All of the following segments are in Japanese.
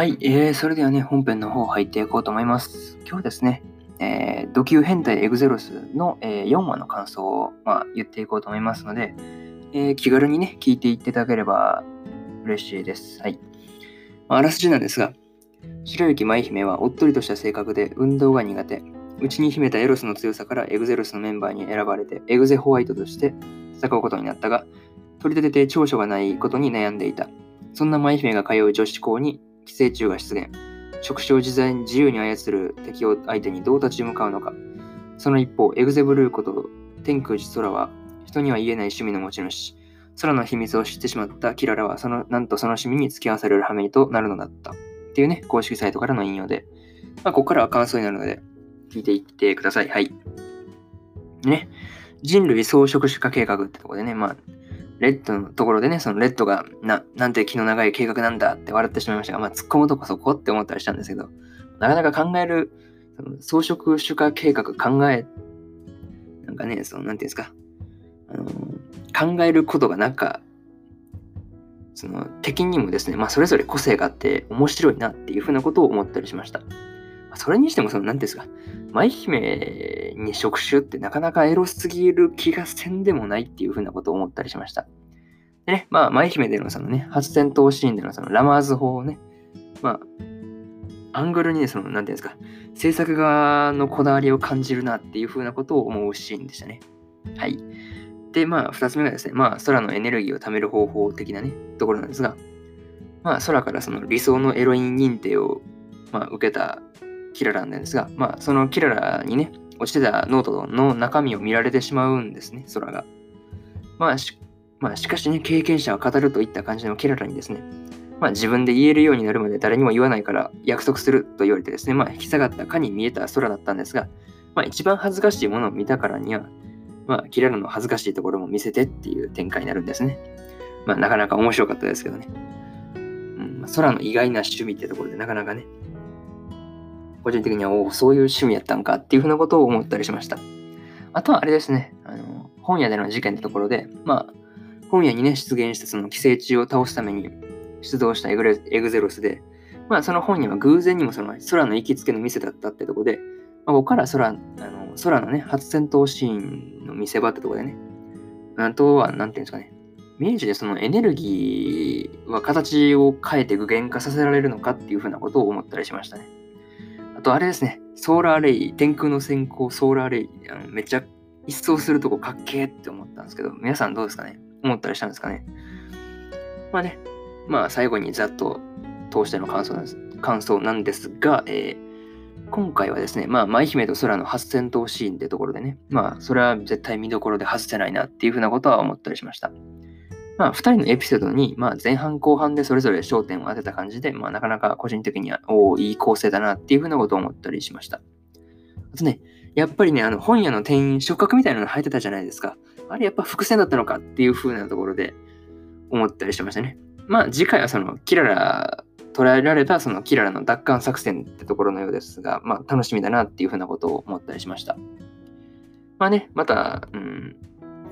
はい、えー、それではね、本編の方入っていこうと思います。今日はですね、えー、ド級変態エグゼロスの、えー4話の感想を、まあ、言っていこうと思いますので、えー気軽にね、聞いていっていただければ嬉しいです。はい。まあ、あらすじなんですが、白雪舞姫はおっとりとした性格で運動が苦手。内に秘めたエロスの強さからエグゼロスのメンバーに選ばれてエグゼホワイトとして戦うことになったが、取り立てて長所がないことに悩んでいた。そんな舞姫が通う女子校に寄生虫が出現。触手を自在に自由に操る敵を相手にどう立ち向かうのか。その一方、エグゼブルーこと天空寺空は人には言えない趣味の持ち主。空の秘密を知ってしまったキララはそのなんとその趣味に付き合わされる羽目となるのだった。っていうね、公式サイトからの引用で。まあ、ここからは感想になるので、聞いていってください。はい。ね。人類総食種化計画ってとこでね、まあ、レッドのところでね、そのレッドがな、なんて気の長い計画なんだって笑ってしまいましたが、まあ、突っ込むとこそこって思ったりしたんですけど、なかなか考える、その草食種化計画考え、なんかね、その、なんていうんですか、あの考えることがなんか、その敵にもですね、まあ、それぞれ個性があって面白いなっていうふうなことを思ったりしました。それにしても、その、なんていうんですか、舞姫に触手ってなかなかエロすぎる気がせんでもないっていうふうなことを思ったりしました。でね、まあ、舞姫でのそのね、初戦闘シーンでのそのラマーズ法をね、まあ、アングルにね、その、なんていうんですか、制作側のこだわりを感じるなっていうふうなことを思うシーンでしたね。はい。で、まあ、二つ目がですね、まあ、空のエネルギーを貯める方法的なね、ところなんですが、まあ、空からその理想のエロイン認定を、まあ、受けたキララなんですが、まあ、そのキララにね、落ちてたノートの中身を見られてしまうんですね、空が。まあ、しまあ、しかしね、経験者は語るといった感じのキララにですね、まあ、自分で言えるようになるまで誰にも言わないから約束すると言われてですね、まあ、引き下がったかに見えた空だったんですが、まあ、一番恥ずかしいものを見たからには、まあ、キララの恥ずかしいところも見せてっていう展開になるんですね。まあ、なかなか面白かったですけどね。うん、空の意外な趣味ってところでなかなかね、個人的には、おお、そういう趣味やったんかっていうふうなことを思ったりしました。あとはあれですね、あの本屋での事件ってところで、まあ、本屋にね、出現したその寄生虫を倒すために出動したエグゼロスで、まあ、その本屋は偶然にもその空の行きつけの店だったってとこで、まあ、ここから空あの空のね、初戦闘シーンの見せ場ってとこでね、あとは、なんていうんですかね、明治でそのエネルギーは形を変えて具現化させられるのかっていうふうなことを思ったりしましたね。あとあれですね、ソーラーレイ、天空の先行ソーラーレイ、あのめっちゃ一掃するとこかっけーって思ったんですけど、皆さんどうですかね？思ったりしたんですかね？まあね、まあ最後にざっと通しての感想なんです。感想なんですが、えー今回はですね、まあ、舞姫と空の初戦闘シーンってところでね、まあ、それは絶対見どころで外せないなっていうふうなことは思ったりしました。まあ、二人のエピソードに、まあ、前半後半でそれぞれ焦点を当てた感じで、まあ、なかなか個人的には、おお、いい構成だなっていうふうなことを思ったりしました。あとね、やっぱりね、あの、本屋の店員、触覚みたいなの入ってたじゃないですか。あれやっぱ伏線だったのかっていうふうなところで思ったりしましたね。まあ、次回はその、キララ、捉えられたそのキララの奪還作戦ってところのようですが、まあ、楽しみだなっていうふうなことを思ったりしました。まあね、また、うん、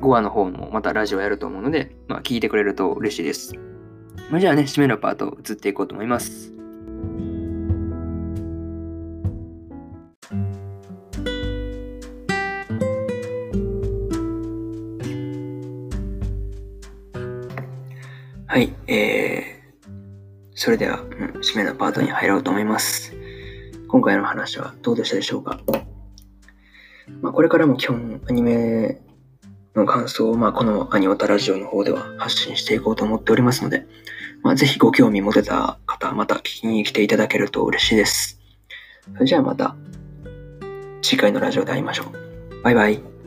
5話の方もまたラジオやると思うので、まあ、聞いてくれると嬉しいです。まあ、じゃあね、締めのパート移っていこうと思います。はい、えー、それでは、うん、締めのパートに入ろうと思います。今回の話はどうでしたでしょうか？まあ、これからも基本アニメの感想を、まあ、このアニオタラジオの方では発信していこうと思っておりますので、まあ、ぜひご興味持てた方、また聞きに来ていただけると嬉しいです。それじゃあまた次回のラジオで会いましょう。バイバイ。